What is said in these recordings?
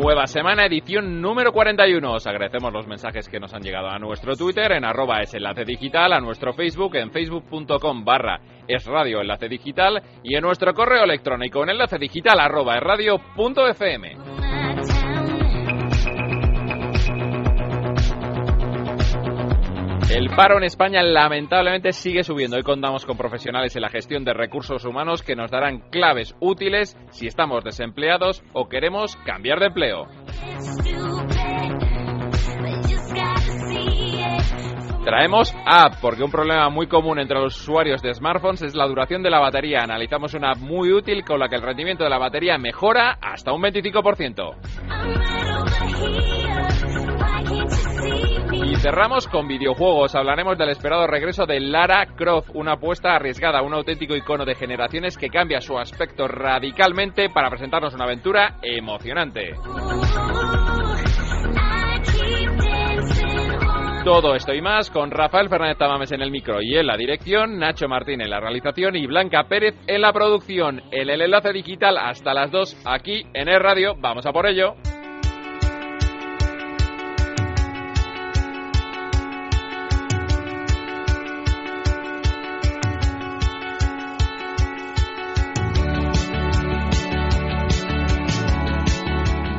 Nueva semana, edición número 41. Os agradecemos los mensajes que nos han llegado a nuestro Twitter en arroba es enlace digital, a nuestro Facebook en facebook.com barra es radio enlace digital y en nuestro correo electrónico en enlace digital arroba es radio punto fm. El paro en España lamentablemente sigue subiendo. Hoy contamos con profesionales en la gestión de recursos humanos que nos darán claves útiles si estamos desempleados o queremos cambiar de empleo. Traemos app, porque un problema muy común entre los usuarios de smartphones es la duración de la batería. Analizamos una app muy útil con la que el rendimiento de la batería mejora hasta un 25%. Cerramos con videojuegos. Hablaremos del esperado regreso de Lara Croft, una apuesta arriesgada, un auténtico icono de generaciones que cambia su aspecto radicalmente para presentarnos una aventura emocionante. Todo esto y más con Rafael Fernández Tamames en el micro y en la dirección, Nacho Martín en la realización y Blanca Pérez en la producción. En el enlace digital hasta las 2 aquí en el radio. Vamos a por ello.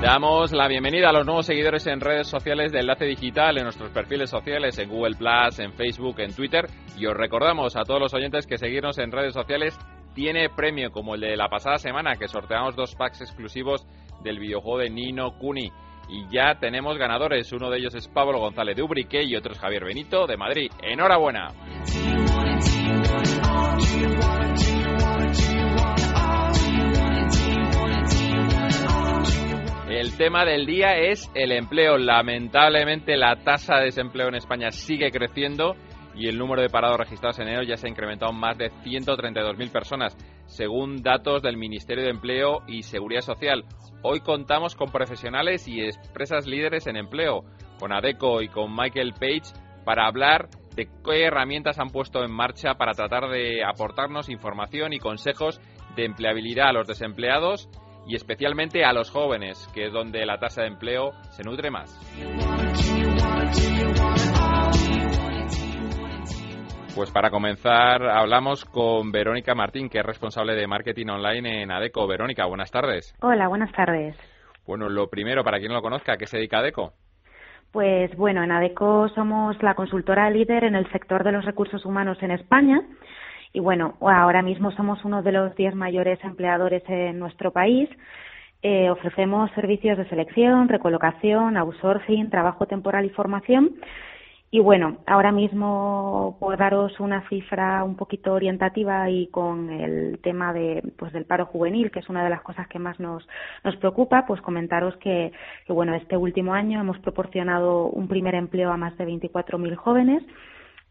Damos la bienvenida a los nuevos seguidores en redes sociales de Enlace Digital, en nuestros perfiles sociales, en Google Plus, en Facebook, en Twitter. Y os recordamos a todos los oyentes que seguirnos en redes sociales tiene premio como el de la pasada semana, que sorteamos dos packs exclusivos del videojuego de Nino Kuni. Y ya tenemos ganadores. Uno de ellos es Pablo González de Ubrique y otro es Javier Benito de Madrid. ¡Enhorabuena! El tema del día es el empleo. Lamentablemente la tasa de desempleo en España sigue creciendo y el número de parados registrados en enero ya se ha incrementado en más de 132.000 personas, según datos del Ministerio de Empleo y Seguridad Social. Hoy contamos con profesionales y empresas líderes en empleo, con ADECO y con Michael Page, para hablar de qué herramientas han puesto en marcha para tratar de aportarnos información y consejos de empleabilidad a los desempleados y especialmente a los jóvenes, que es donde la tasa de empleo se nutre más. Pues para comenzar hablamos con Verónica Martín, que es responsable de marketing online en ADECO. Verónica, buenas tardes. Hola, buenas tardes. Bueno, lo primero, para quien no lo conozca, ¿a qué se dedica ADECO? Pues bueno, en ADECO somos la consultora líder en el sector de los recursos humanos en España y bueno, ahora mismo somos uno de los diez mayores empleadores en nuestro país. Eh, ofrecemos servicios de selección, recolocación, outsourcing, trabajo temporal y formación. Y bueno, ahora mismo por daros una cifra un poquito orientativa y con el tema de pues del paro juvenil, que es una de las cosas que más nos nos preocupa, pues comentaros que, que bueno, este último año hemos proporcionado un primer empleo a más de 24.000 jóvenes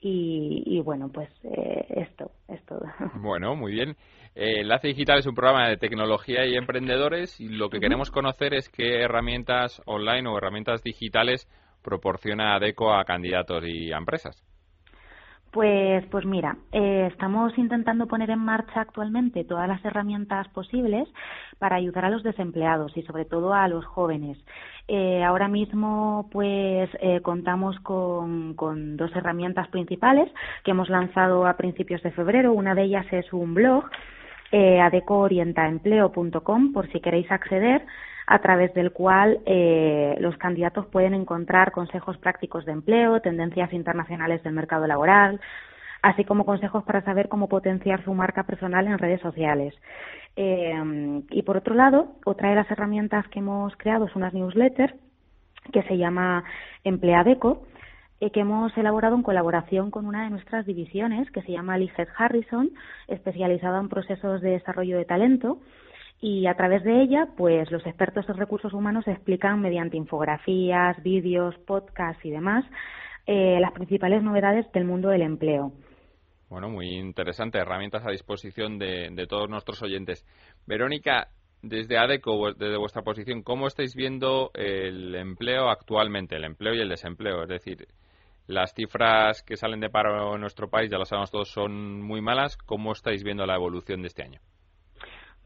y, bueno, pues eh, esto es todo. Bueno, muy bien. Eh, Enlace Digital es un programa de tecnología y emprendedores y lo que queremos conocer es qué herramientas online o herramientas digitales proporciona ADECO a candidatos y a empresas. Pues, pues mira, eh, estamos intentando poner en marcha actualmente todas las herramientas posibles para ayudar a los desempleados y sobre todo a los jóvenes. Eh, ahora mismo, pues eh, contamos con, con, dos herramientas principales que hemos lanzado a principios de febrero. Una de ellas es un blog, eh, adecoorientaempleo.com, por si queréis acceder a través del cual eh, los candidatos pueden encontrar consejos prácticos de empleo, tendencias internacionales del mercado laboral, así como consejos para saber cómo potenciar su marca personal en redes sociales. Eh, y por otro lado, otra de las herramientas que hemos creado es una newsletter que se llama Empleadeco, eh, que hemos elaborado en colaboración con una de nuestras divisiones que se llama Lizeth Harrison, especializada en procesos de desarrollo de talento y a través de ella, pues los expertos en recursos humanos explican mediante infografías, vídeos, podcasts y demás eh, las principales novedades del mundo del empleo. Bueno, muy interesante. Herramientas a disposición de, de todos nuestros oyentes. Verónica, desde ADECO, desde vuestra posición, ¿cómo estáis viendo el empleo actualmente, el empleo y el desempleo? Es decir, las cifras que salen de paro en nuestro país, ya lo sabemos todos, son muy malas. ¿Cómo estáis viendo la evolución de este año?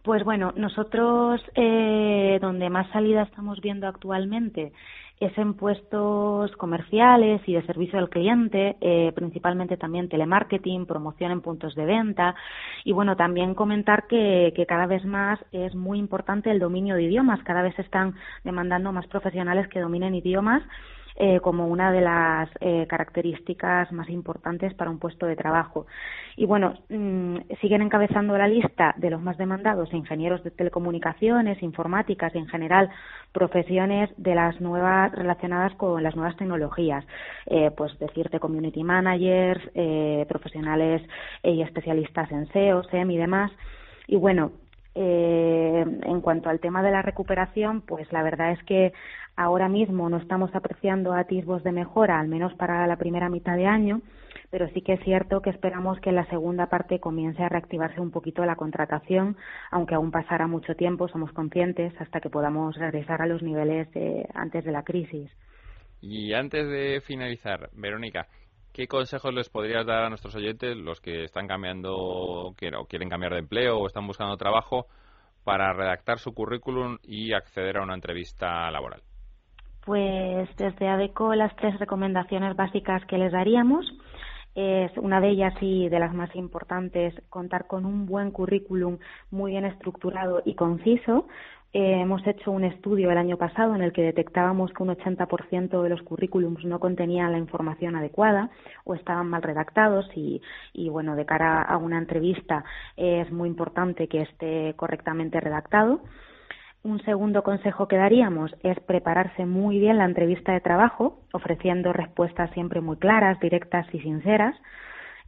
Pues bueno, nosotros eh, donde más salida estamos viendo actualmente es en puestos comerciales y de servicio al cliente, eh, principalmente también telemarketing, promoción en puntos de venta. Y bueno, también comentar que, que cada vez más es muy importante el dominio de idiomas, cada vez se están demandando más profesionales que dominen idiomas eh, como una de las eh, características más importantes para un puesto de trabajo. Y bueno, mm, siguen encabezando la lista de los más demandados ingenieros de telecomunicaciones, informáticas y en general profesiones de las nuevas relacionadas con las nuevas tecnologías, eh, pues decirte community managers, eh, profesionales y especialistas en SEO, SEM y demás. Y bueno, eh, en cuanto al tema de la recuperación, pues la verdad es que ahora mismo no estamos apreciando atisbos de mejora, al menos para la primera mitad de año, pero sí que es cierto que esperamos que en la segunda parte comience a reactivarse un poquito la contratación, aunque aún pasará mucho tiempo, somos conscientes, hasta que podamos regresar a los niveles de antes de la crisis. Y antes de finalizar, Verónica, ¿Qué consejos les podrías dar a nuestros oyentes, los que están cambiando o quieren cambiar de empleo o están buscando trabajo, para redactar su currículum y acceder a una entrevista laboral? Pues desde ADECO las tres recomendaciones básicas que les daríamos es una de ellas y de las más importantes contar con un buen currículum muy bien estructurado y conciso eh, hemos hecho un estudio el año pasado en el que detectábamos que un 80% de los currículums no contenían la información adecuada o estaban mal redactados y, y bueno, de cara a una entrevista es muy importante que esté correctamente redactado. Un segundo consejo que daríamos es prepararse muy bien la entrevista de trabajo, ofreciendo respuestas siempre muy claras, directas y sinceras.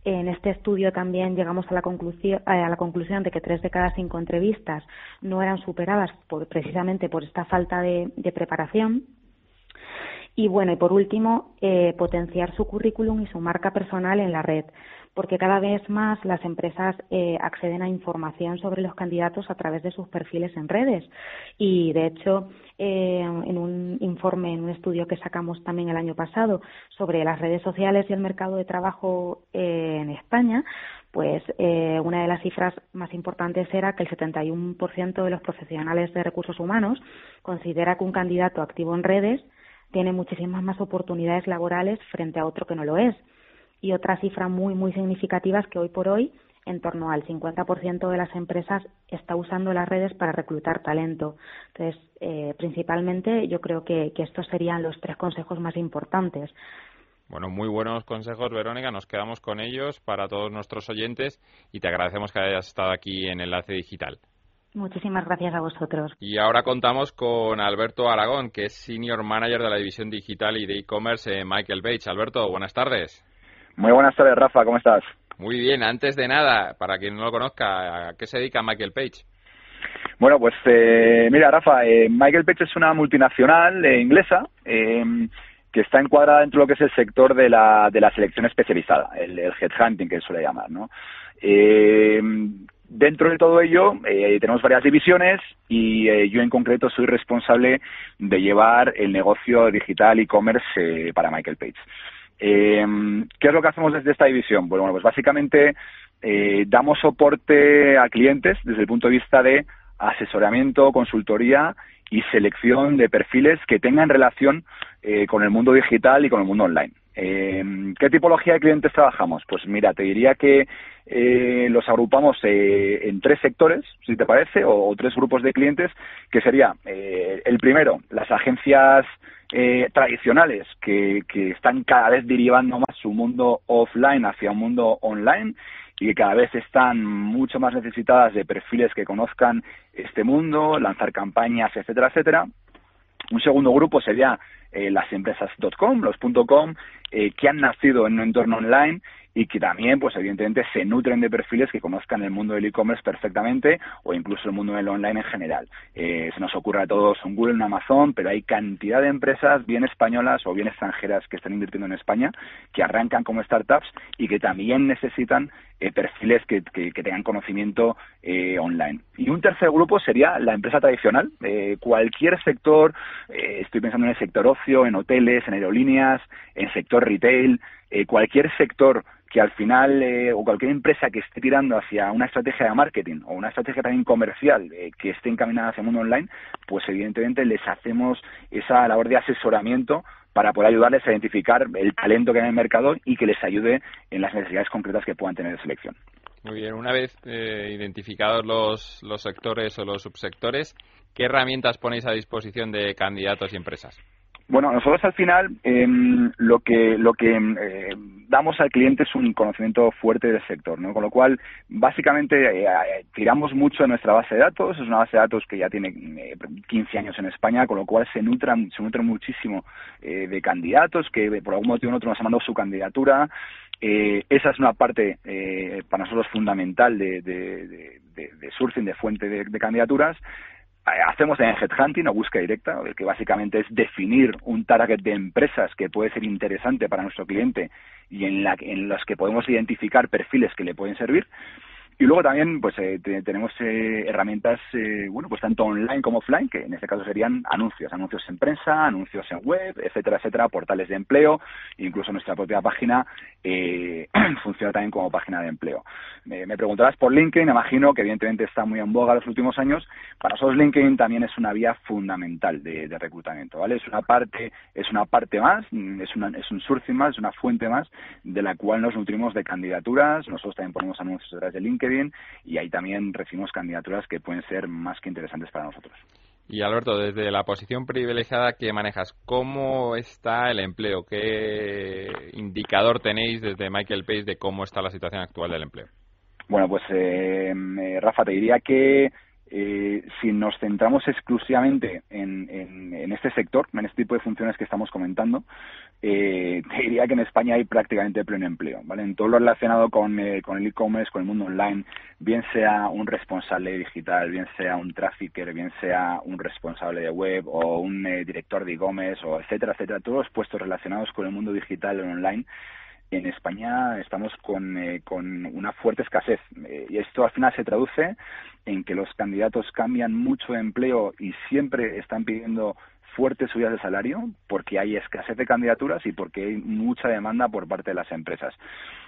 En este estudio también llegamos a la conclusión, a la conclusión de que tres de cada cinco entrevistas no eran superadas por, precisamente por esta falta de, preparación. Y bueno, y por último, eh, potenciar su currículum y su marca personal en la red porque cada vez más las empresas eh, acceden a información sobre los candidatos a través de sus perfiles en redes. Y, de hecho, eh, en un informe, en un estudio que sacamos también el año pasado sobre las redes sociales y el mercado de trabajo eh, en España, pues una de las cifras más importantes era que el 71% de los profesionales de recursos humanos considera que un candidato activo en redes tiene muchísimas más oportunidades laborales frente a otro que no lo es y otra cifra muy, muy significativa es que hoy por hoy en torno al 50% de las empresas está usando las redes para reclutar talento. Entonces, eh, principalmente yo creo que, estos serían los tres consejos más importantes. Bueno, muy buenos consejos, Verónica. Nos quedamos con ellos para todos nuestros oyentes y te agradecemos que hayas estado aquí en Enlace Digital. Muchísimas gracias a vosotros. Y ahora contamos con Alberto Aragón, que es Senior Manager de la División Digital y de E-Commerce en Michael Bates. Alberto, buenas tardes. Muy buenas tardes, Rafa, ¿cómo estás? Muy bien, antes de nada, para quien no lo conozca, ¿a qué se dedica Michael Page? Bueno, pues eh, mira, Rafa, eh, Michael Page es una multinacional eh, inglesa que está encuadrada dentro de lo que es el sector de la, de la selección especializada, el, el headhunting que suele llamar, ¿no? dentro de todo ello tenemos varias divisiones y yo en concreto soy responsable de llevar el negocio digital e-commerce para Michael Page. Eh, ¿Qué es lo que hacemos desde esta división? Bueno, pues básicamente eh, damos soporte a clientes desde el punto de vista de asesoramiento, consultoría y selección de perfiles que tengan relación eh, con el mundo digital y con el mundo online. Eh, ¿Qué tipología de clientes trabajamos? Pues mira, te diría que eh, los agrupamos eh, en tres sectores, si te parece, o, tres grupos de clientes, que sería eh, el primero, las agencias eh, tradicionales que, que están cada vez derivando más su mundo offline hacia un mundo online y que cada vez están mucho más necesitadas de perfiles que conozcan este mundo, lanzar campañas, etcétera, etcétera. Un segundo grupo sería eh, las empresas .com, los .com, eh, que han nacido en un entorno online y que también, pues evidentemente, se nutren de perfiles que conozcan el mundo del e-commerce perfectamente o incluso el mundo del online en general. Eh, se nos ocurre a todos un Google, un Amazon, pero hay cantidad de empresas, bien españolas o bien extranjeras, que están invirtiendo en España, que arrancan como startups y que también necesitan eh, perfiles que, tengan conocimiento eh, online. Y un tercer grupo sería la empresa tradicional, eh, cualquier sector, estoy pensando en el sector ocio, en hoteles, en aerolíneas, en sector retail, cualquier sector que al final, o cualquier empresa que esté tirando hacia una estrategia de marketing o una estrategia también comercial que esté encaminada hacia el mundo online, pues evidentemente les hacemos esa labor de asesoramiento para poder ayudarles a identificar el talento que hay en el mercado y que les ayude en las necesidades concretas que puedan tener de selección. Muy bien, una vez eh, identificados los, los sectores o los subsectores, ¿qué herramientas ponéis a disposición de candidatos y empresas? Bueno, nosotros al final em, lo que lo que em, eh, damos al cliente es un conocimiento fuerte del sector, ¿no? Con lo cual, básicamente eh, eh, tiramos mucho de nuestra base de datos. Es una base de datos que ya tiene 15 años en España, con lo cual se nutre se nutre muchísimo de candidatos que por algún motivo u otro nos han mandado su candidatura. esa es una parte para nosotros fundamental de, de, de, sourcing, de fuente de, candidaturas. Eh, hacemos en headhunting o búsqueda directa, que básicamente es definir un target de empresas que puede ser interesante para nuestro cliente y en, la, en los que podemos identificar perfiles que le pueden servir. Y luego también pues eh, tenemos eh, herramientas, eh, bueno, pues tanto online como offline, que en este caso serían anuncios, anuncios en prensa, anuncios en web, etcétera, etcétera, portales de empleo, incluso nuestra propia página funciona también como página de empleo. me preguntarás por LinkedIn, imagino que evidentemente está muy en boga los últimos años. Para nosotros LinkedIn también es una vía fundamental de, reclutamiento, ¿vale? Es una parte, es una parte más, es, una, es un sourcing más, es una fuente más de la cual nos nutrimos de candidaturas. Nosotros también ponemos anuncios través de LinkedIn bien y ahí también recibimos candidaturas que pueden ser más que interesantes para nosotros. Y Alberto, desde la posición privilegiada que manejas, ¿cómo está el empleo? ¿Qué indicador tenéis desde Michael Pace de cómo está la situación actual del empleo? Bueno, pues eh, eh Rafa, te diría que eh, si nos centramos exclusivamente en, en, este sector, en este tipo de funciones que estamos comentando, eh, te diría que en España hay prácticamente pleno empleo, ¿vale? En todo lo relacionado con, eh, con el e-commerce, con el mundo online, bien sea un responsable digital, bien sea un trafficker, bien sea un responsable de web o un eh, director de e-commerce, o etcétera, etcétera, todos los puestos relacionados con el mundo digital o online, en España estamos con, eh, con una fuerte escasez. Eh, y esto al final se traduce en que los candidatos cambian mucho de empleo y siempre están pidiendo fuertes subidas de salario porque hay escasez de candidaturas y porque hay mucha demanda por parte de las empresas.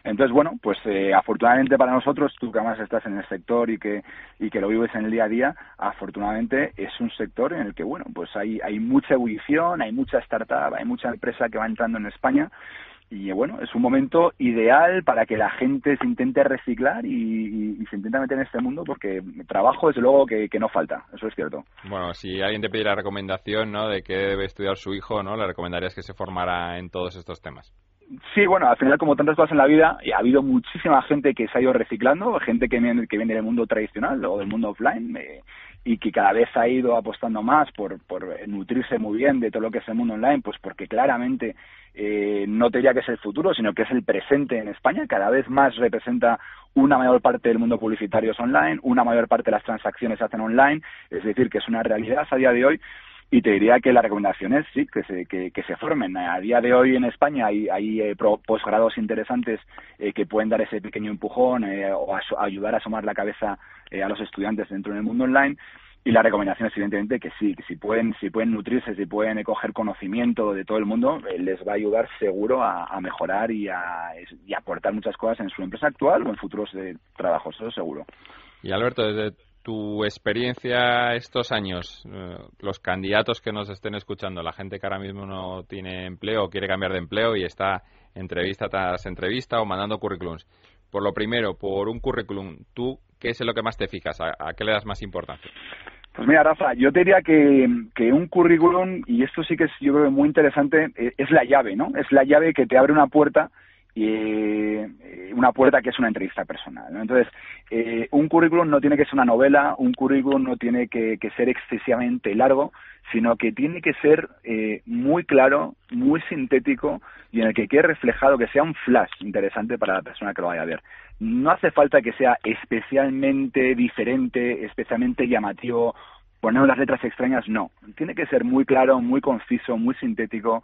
Entonces, bueno, pues eh, afortunadamente para nosotros, tú que además estás en el sector y que, y que lo vives en el día a día, afortunadamente es un sector en el que, bueno, pues hay, hay mucha ebullición, hay mucha startup, hay mucha empresa que va entrando en España y bueno, es un momento ideal para que la gente se intente reciclar y, se intente meter en este mundo porque trabajo desde luego que, no falta, eso es cierto. Bueno, si alguien te pide la recomendación ¿no? de que debe estudiar su hijo, ¿no? le recomendarías que se formara en todos estos temas. Sí, bueno, al final como tantas cosas en la vida, ha habido muchísima gente que se ha ido reciclando, gente que viene, que viene del mundo tradicional o del mundo offline, eh, y que cada vez ha ido apostando más por, por nutrirse muy bien de todo lo que es el mundo online, pues porque claramente eh, no te diría que es el futuro, sino que es el presente en España, cada vez más representa una mayor parte del mundo publicitario es online, una mayor parte de las transacciones se hacen online, es decir, que es una realidad a día de hoy y te diría que la recomendación es sí que se, que, se formen. A día de hoy en España hay, hay eh, posgrados interesantes eh, que pueden dar ese pequeño empujón eh, o ayudar a asomar la cabeza a los estudiantes dentro del mundo online. Y la recomendación es evidentemente que sí, que si pueden, si pueden nutrirse, si pueden coger conocimiento de todo el mundo, les va a ayudar seguro a, mejorar y a, y aportar muchas cosas en su empresa actual o en futuros trabajos, eso seguro. Y Alberto, desde tu experiencia estos años, eh, los candidatos que nos estén escuchando, la gente que ahora mismo no tiene empleo quiere cambiar de empleo y está entrevista tras entrevista o mandando currículums. Por lo primero, por un currículum, ¿tú qué es lo que más te fijas? ¿A, qué le das más importancia? Pues mira, Rafa, yo te diría que, que, un currículum, y esto sí que es yo creo muy interesante, eh, es la llave, ¿no? Es la llave que te abre una puerta y eh, una puerta que es una entrevista personal. Entonces, eh, un currículum no tiene que ser una novela, un currículum no tiene que, ser excesivamente largo, sino que tiene que ser eh, muy claro, muy sintético y en el que quede reflejado, que sea un flash interesante para la persona que lo vaya a ver. No hace falta que sea especialmente diferente, especialmente llamativo, poner las letras extrañas, no. Tiene que ser muy claro, muy conciso, muy sintético.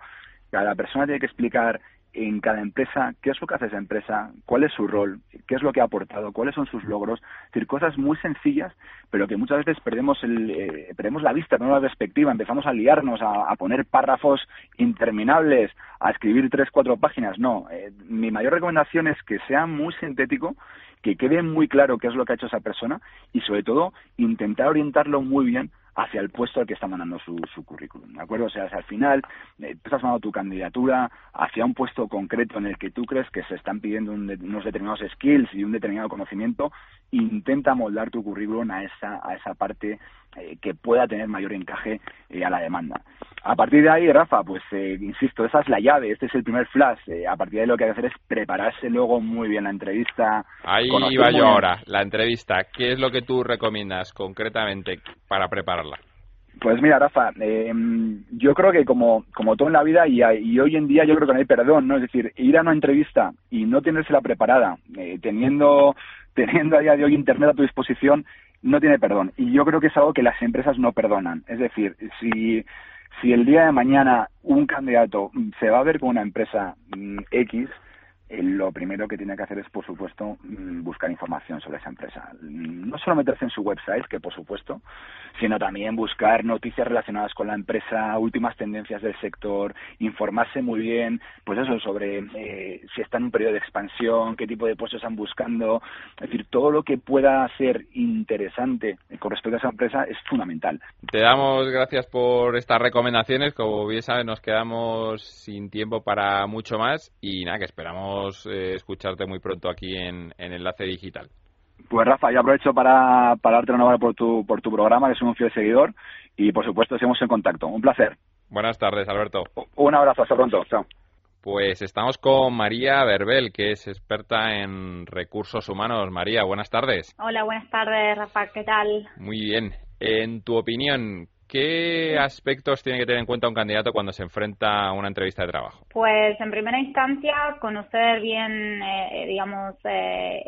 Cada persona tiene que explicar en cada empresa qué es lo que hace esa empresa, cuál es su rol, qué es lo que ha aportado, cuáles son sus logros. Es decir, cosas muy sencillas, pero que muchas veces perdemos, el, eh, perdemos la vista, perdemos la perspectiva, empezamos a liarnos, a, poner párrafos interminables, a escribir tres, cuatro páginas. No, eh, mi mayor recomendación es que sea muy sintético, que quede muy claro qué es lo que ha hecho esa persona y sobre todo intentar orientarlo muy bien hacia el puesto al que está mandando su, currículum, ¿de acuerdo? O sea, al final eh, estás mandando tu candidatura hacia un puesto concreto en el que tú crees que se están pidiendo unos determinados skills y un determinado conocimiento, intenta moldar tu currículum a esa, a esa parte eh, que pueda tener mayor encaje eh, a la demanda. A partir de ahí, Rafa, pues insisto, esa es la llave, este es el primer flash. a partir de ahí lo que hay que hacer es prepararse luego muy bien la entrevista. Ahí iba yo ahora, la entrevista. ¿Qué es lo que tú recomiendas concretamente para preparar pues mira, Rafa, eh, yo creo que como, como todo en la vida y, hoy en día yo creo que no hay perdón, ¿no? Es decir, ir a una entrevista y no tenérsela preparada, eh, teniendo, teniendo a día de hoy Internet a tu disposición, no tiene perdón. Y yo creo que es algo que las empresas no perdonan. Es decir, si, si el día de mañana un candidato se va a ver con una empresa mm, X, lo primero que tiene que hacer es, por supuesto, mm, buscar información sobre esa empresa. No solo meterse en su website, que por supuesto, sino también buscar noticias relacionadas con la empresa, últimas tendencias del sector, informarse muy bien, pues eso, sobre eh, si está en un periodo de expansión, qué tipo de puestos están buscando. Es decir, todo lo que pueda ser interesante con respecto a esa empresa es fundamental. Te damos gracias por estas recomendaciones. Como bien sabes, nos quedamos sin tiempo para mucho más y nada, que esperamos eh, escucharte muy pronto aquí en, Enlace Digital. Pues Rafa, yo aprovecho para, para darte una por tu, por tu programa, que soy un fiel seguidor, y por supuesto seguimos en contacto. Un placer. Buenas tardes, Alberto. Un abrazo, hasta pronto. Chao. Pues estamos con María Verbel, que es experta en recursos humanos. María, buenas tardes. Hola, buenas tardes, Rafa, ¿qué tal? Muy bien. En tu opinión, ¿Qué aspectos tiene que tener en cuenta un candidato cuando se enfrenta a una entrevista de trabajo? Pues en primera instancia conocer bien, eh, digamos, eh,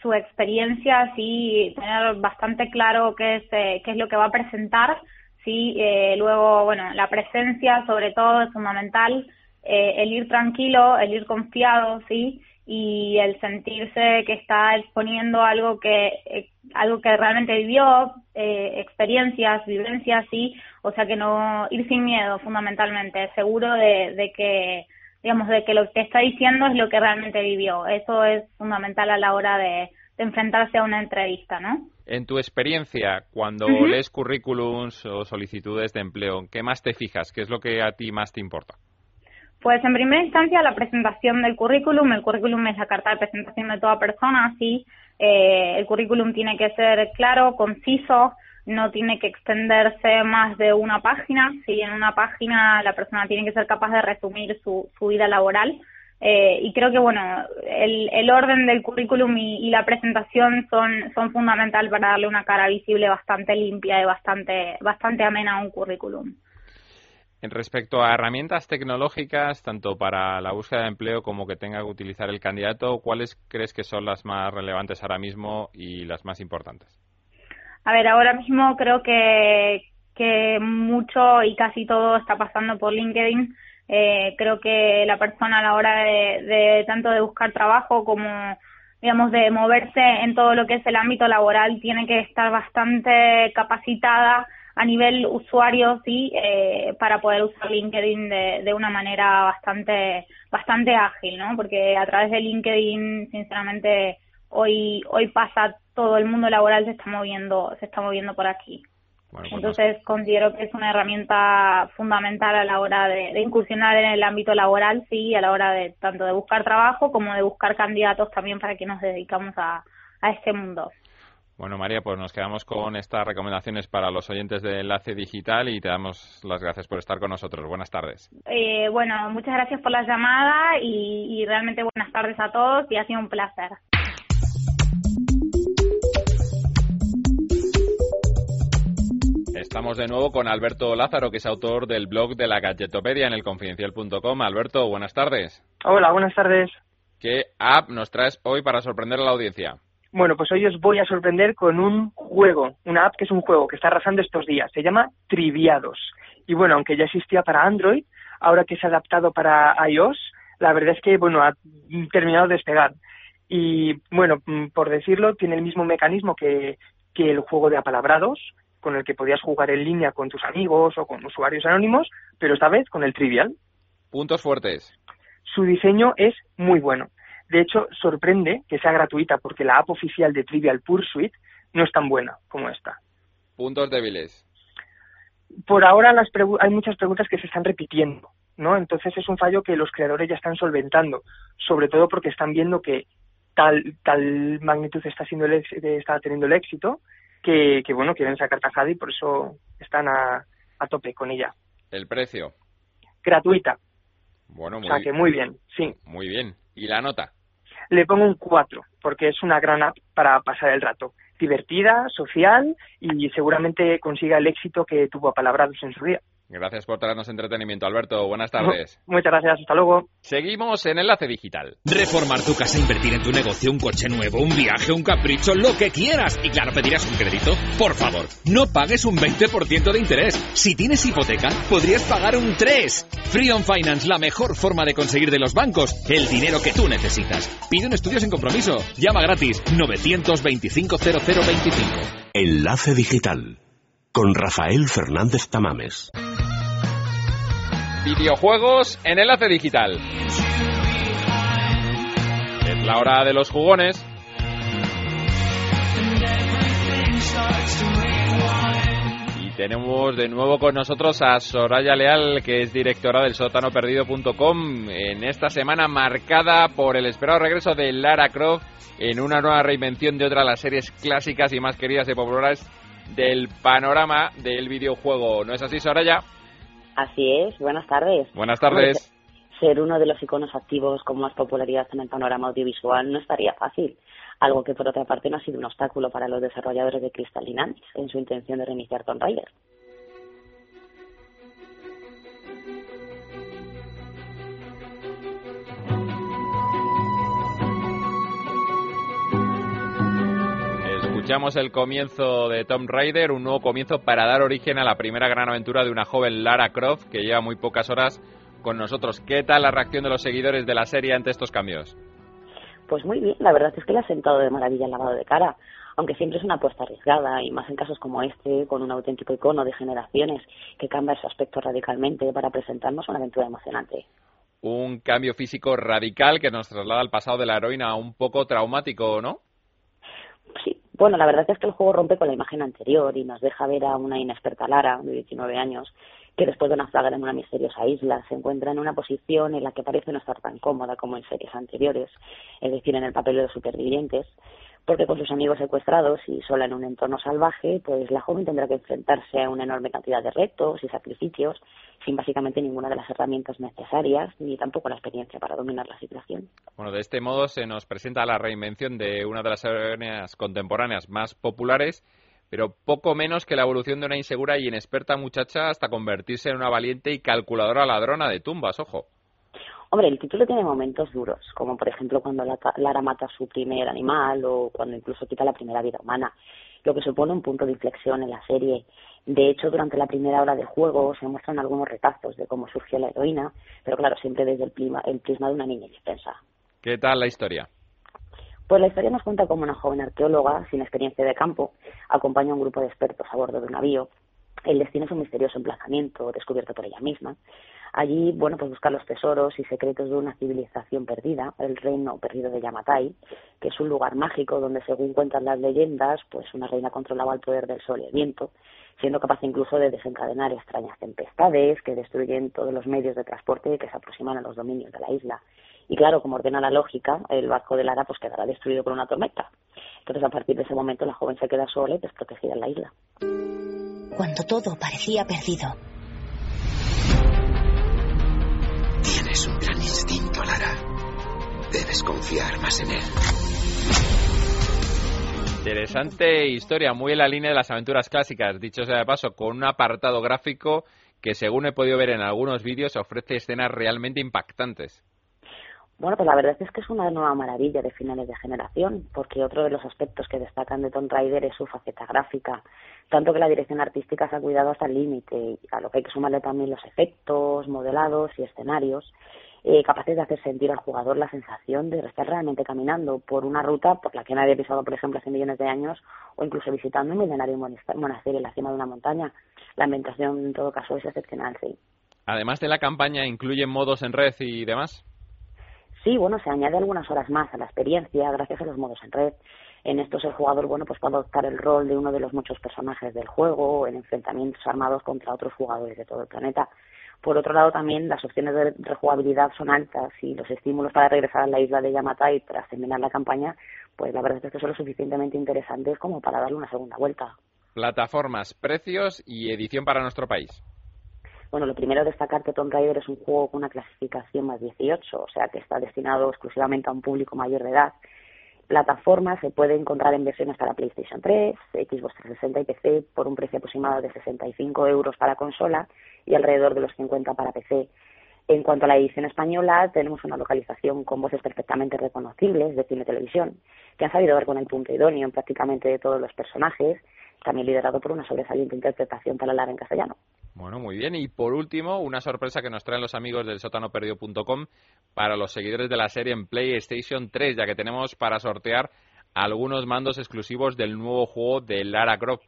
su experiencia, sí, tener bastante claro qué es, eh, qué es lo que va a presentar, sí, luego, bueno, la presencia sobre todo es fundamental, el ir tranquilo, el ir confiado, sí, y el sentirse que está exponiendo algo que eh, algo que realmente vivió eh, experiencias vivencias sí o sea que no ir sin miedo fundamentalmente seguro de, de que digamos de que lo que está diciendo es lo que realmente vivió. Eso es fundamental a la hora de, enfrentarse a una entrevista no en tu experiencia cuando lees currículums o solicitudes de empleo qué más te fijas qué es lo que a ti más te importa pues en primera instancia la presentación del currículum. El currículum es la carta de presentación de toda persona, así eh, el currículum tiene que ser claro, conciso, no tiene que extenderse más de una página. Si en una página la persona tiene que ser capaz de resumir su, su vida laboral. Eh, y creo que bueno, el, el orden del currículum y, la presentación son, son fundamental para darle una cara visible bastante limpia y bastante, bastante amena a un currículum. En respecto a herramientas tecnológicas, tanto para la búsqueda de empleo como que tenga que utilizar el candidato, ¿cuáles crees que son las más relevantes ahora mismo y las más importantes? A ver, ahora mismo creo que, mucho y casi todo está pasando por LinkedIn. Eh, creo que la persona a la hora de tanto de buscar trabajo como digamos, de moverse en todo lo que es el ámbito laboral, tiene que estar bastante capacitada a nivel usuario, sí, eh, para poder usar LinkedIn de, de una manera bastante, bastante ágil, ¿no? Porque a través de LinkedIn, sinceramente, hoy, hoy pasa todo el mundo laboral se está moviendo, se está moviendo por aquí. Pues Entonces considero que es una herramienta fundamental a la hora de, de, incursionar en el ámbito laboral, sí, a la hora de tanto de buscar trabajo como de buscar candidatos también para que nos dedicamos a, a este mundo. Bueno, María, pues nos quedamos con estas recomendaciones para los oyentes de Enlace Digital y te damos las gracias por estar con nosotros. Buenas tardes. Eh, bueno, muchas gracias por la llamada y, realmente buenas tardes a todos y ha sido un placer. Estamos de nuevo con Alberto Lázaro, que es autor del blog de la Gadgetopedia en el confidencial.com. Alberto, buenas tardes. Hola, buenas tardes. ¿Qué app nos traes hoy para sorprender a la audiencia? Bueno, pues hoy os voy a sorprender con un juego, una app que es un juego que está arrasando estos días. Se llama Triviados. Y bueno, aunque ya existía para Android, ahora que se ha adaptado para iOS, la verdad es que, bueno, ha terminado de despegar. Y, bueno, mm, por decirlo, tiene el mismo mecanismo que, que el juego de apalabrados, con el que podías jugar en línea con tus amigos o con usuarios anónimos, pero esta vez con el Trivial. Puntos fuertes. Su diseño es muy bueno. De hecho, sorprende que sea gratuita porque la app oficial de Trivial Pursuit no es tan buena como esta. Puntos débiles. Por ahora las hay muchas preguntas que se están repitiendo, ¿no? Entonces es un fallo que los creadores ya están solventando, sobre todo porque están viendo que tal tal magnitud está siendo el, está teniendo el éxito que, que bueno quieren sacar tajada y por eso están a, a tope con ella. El precio. Gratuita. Bueno, muy o sea que muy bien, sí. Muy bien. ¿Y la nota? Le pongo un 4, porque es una gran app para pasar el rato. Divertida, social y seguramente consiga el éxito que tuvo Palabrados en su día. Gracias por traernos entretenimiento, Alberto. Buenas tardes. Muchas gracias, hasta luego. Seguimos en Enlace Digital. Reformar tu casa, invertir en tu negocio, un coche nuevo, un viaje, un capricho, lo que quieras. Y claro, pedirás un crédito. Por favor, no pagues un 20% de interés. Si tienes hipoteca, podrías pagar un 3. Free on Finance, la mejor forma de conseguir de los bancos el dinero que tú necesitas. Pide un estudio sin compromiso. Llama gratis 925 0025. Enlace Digital con Rafael Fernández Tamames. Videojuegos en Enlace Digital. Es la hora de los jugones. Y tenemos de nuevo con nosotros a Soraya Leal, que es directora del sótanoperdido.com, en esta semana marcada por el esperado regreso de Lara Croft en una nueva reinvención de otra de las series clásicas y más queridas y populares del panorama del videojuego. ¿No es así, Soraya? Así es, buenas tardes. Buenas tardes. ser uno de los iconos activos con más popularidad en el panorama audiovisual no estaría fácil, algo que por otra parte no ha sido un obstáculo para los desarrolladores de Crystal Dynamics en su intención de reiniciar Tomb Raider. Escuchamos el comienzo de Tomb Raider, un nuevo comienzo para dar origen a la primera gran aventura de una joven Lara Croft que lleva muy pocas horas con nosotros. ¿Qué tal la reacción de los seguidores de la serie ante estos cambios? Pues muy bien, la verdad es que le ha sentado de maravilla el lavado de cara, aunque siempre es una apuesta arriesgada y más en casos como este, con un auténtico icono de generaciones que cambia su aspecto radicalmente para presentarnos una aventura emocionante. Un cambio físico radical que nos traslada al pasado de la heroína un poco traumático, ¿no? Sí, bueno, la verdad es que el juego rompe con la imagen anterior y nos deja ver a una inexperta Lara, de 19 años, que después de naufragar en una misteriosa isla se encuentra en una posición en la que parece no estar tan cómoda como en series anteriores, es decir, en el papel de los supervivientes, porque con sus amigos secuestrados y sola en un entorno salvaje, pues la joven tendrá que enfrentarse a una enorme cantidad de retos y sacrificios sin básicamente ninguna de las herramientas necesarias ni tampoco la experiencia para dominar la situación. Bueno, de este modo se nos presenta la reinvención de una de las heroínas contemporáneas más populares, pero poco menos que la evolución de una insegura y inexperta muchacha hasta convertirse en una valiente y calculadora ladrona de tumbas, ojo. Hombre, el título tiene momentos duros, como por ejemplo cuando Lara mata a su primer animal o cuando incluso quita la primera vida humana, lo que supone un punto de inflexión en la serie. De hecho, durante la primera hora del juego se muestran algunos retazos de cómo surgió la heroína, pero claro, siempre desde el, el prisma de una niña indefensa. ¿Qué tal la historia? Pues la historia nos cuenta cómo una joven arqueóloga, sin experiencia de campo, acompaña a un grupo de expertos a bordo de un navío. El destino es un misterioso emplazamiento descubierto por ella misma, Allí, bueno, pues buscar los tesoros y secretos de una civilización perdida, el reino perdido de Yamatai, que es un lugar mágico donde, según cuentan las leyendas, pues una reina controlaba el poder del sol y el viento, siendo capaz incluso de desencadenar extrañas tempestades que destruyen todos los medios de transporte que se aproximan a los dominios de la isla. Y claro, como ordena la lógica, el barco de Lara pues quedará destruido por una tormenta. Entonces, a partir de ese momento, la joven se queda sola y desprotegida en la isla. Cuando todo parecía perdido, Lara. Debes confiar más en él. Interesante historia, muy en la línea de las aventuras clásicas, dicho sea de paso, con un apartado gráfico que, según he podido ver en algunos vídeos, ofrece escenas realmente impactantes. Bueno, pues la verdad es que es una nueva maravilla de finales de generación, porque otro de los aspectos que destacan de Tomb Raider es su faceta gráfica, tanto que la dirección artística se ha cuidado hasta el límite, a lo que hay que sumarle también los efectos, modelados y escenarios. Eh, capaces de hacer sentir al jugador la sensación de estar realmente caminando por una ruta por la que nadie ha pisado, por ejemplo, hace millones de años, o incluso visitando un milenario monasterio en la cima de una montaña. La ambientación, en todo caso, es excepcional, sí. Además de la campaña, ¿incluyen modos en red y demás? Sí, bueno, se añade algunas horas más a la experiencia gracias a los modos en red. En estos el jugador, bueno, pues puede adoptar el rol de uno de los muchos personajes del juego en enfrentamientos armados contra otros jugadores de todo el planeta. Por otro lado, también las opciones de rejugabilidad son altas y los estímulos para regresar a la isla de Yamatai tras terminar la campaña, pues la verdad es que son lo suficientemente interesantes como para darle una segunda vuelta. Plataformas, precios y edición para nuestro país. Bueno, lo primero destacar que Tomb Raider es un juego con una clasificación más 18, o sea que está destinado exclusivamente a un público mayor de edad. Plataformas se puede encontrar en versiones para PlayStation 3, Xbox 360 y PC por un precio aproximado de 65 euros para consola y alrededor de los 50 para PC. En cuanto a la edición española, tenemos una localización con voces perfectamente reconocibles de cine y televisión, que han sabido dar con el punto idóneo en prácticamente de todos los personajes, también liderado por una sobresaliente interpretación para hablar en castellano. Bueno, muy bien. Y por último, una sorpresa que nos traen los amigos del sótanoperdido.com para los seguidores de la serie en PlayStation 3, ya que tenemos para sortear algunos mandos exclusivos del nuevo juego de Lara Croft.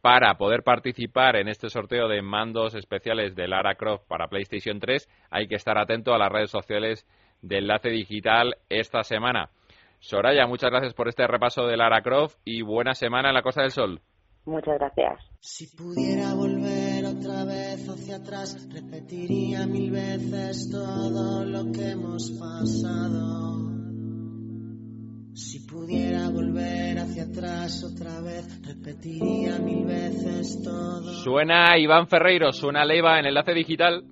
Para poder participar en este sorteo de mandos especiales de Lara Croft para PlayStation 3, hay que estar atento a las redes sociales de Enlace Digital esta semana. Soraya, muchas gracias por este repaso de Lara Croft y buena semana en la Costa del Sol. Muchas gracias. Si pudiera volver atrás, repetiría mil veces todo lo que hemos pasado. Si pudiera volver hacia atrás otra vez, repetiría mil veces todo. Suena Iván Ferreiro, suena Leiva en Enlace Digital.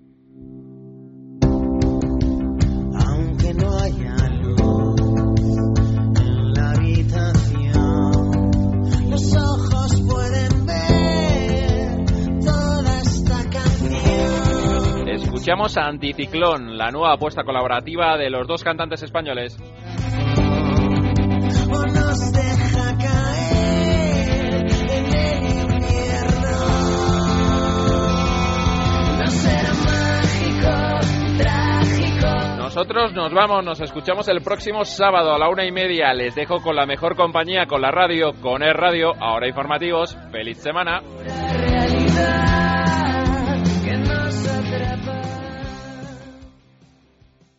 Escuchamos a Anticiclón, la nueva apuesta colaborativa de los dos cantantes españoles. Nosotros nos vamos, nos escuchamos el próximo sábado a la una y media. Les dejo con la mejor compañía, con la radio, con el radio, ahora informativos. ¡Feliz semana!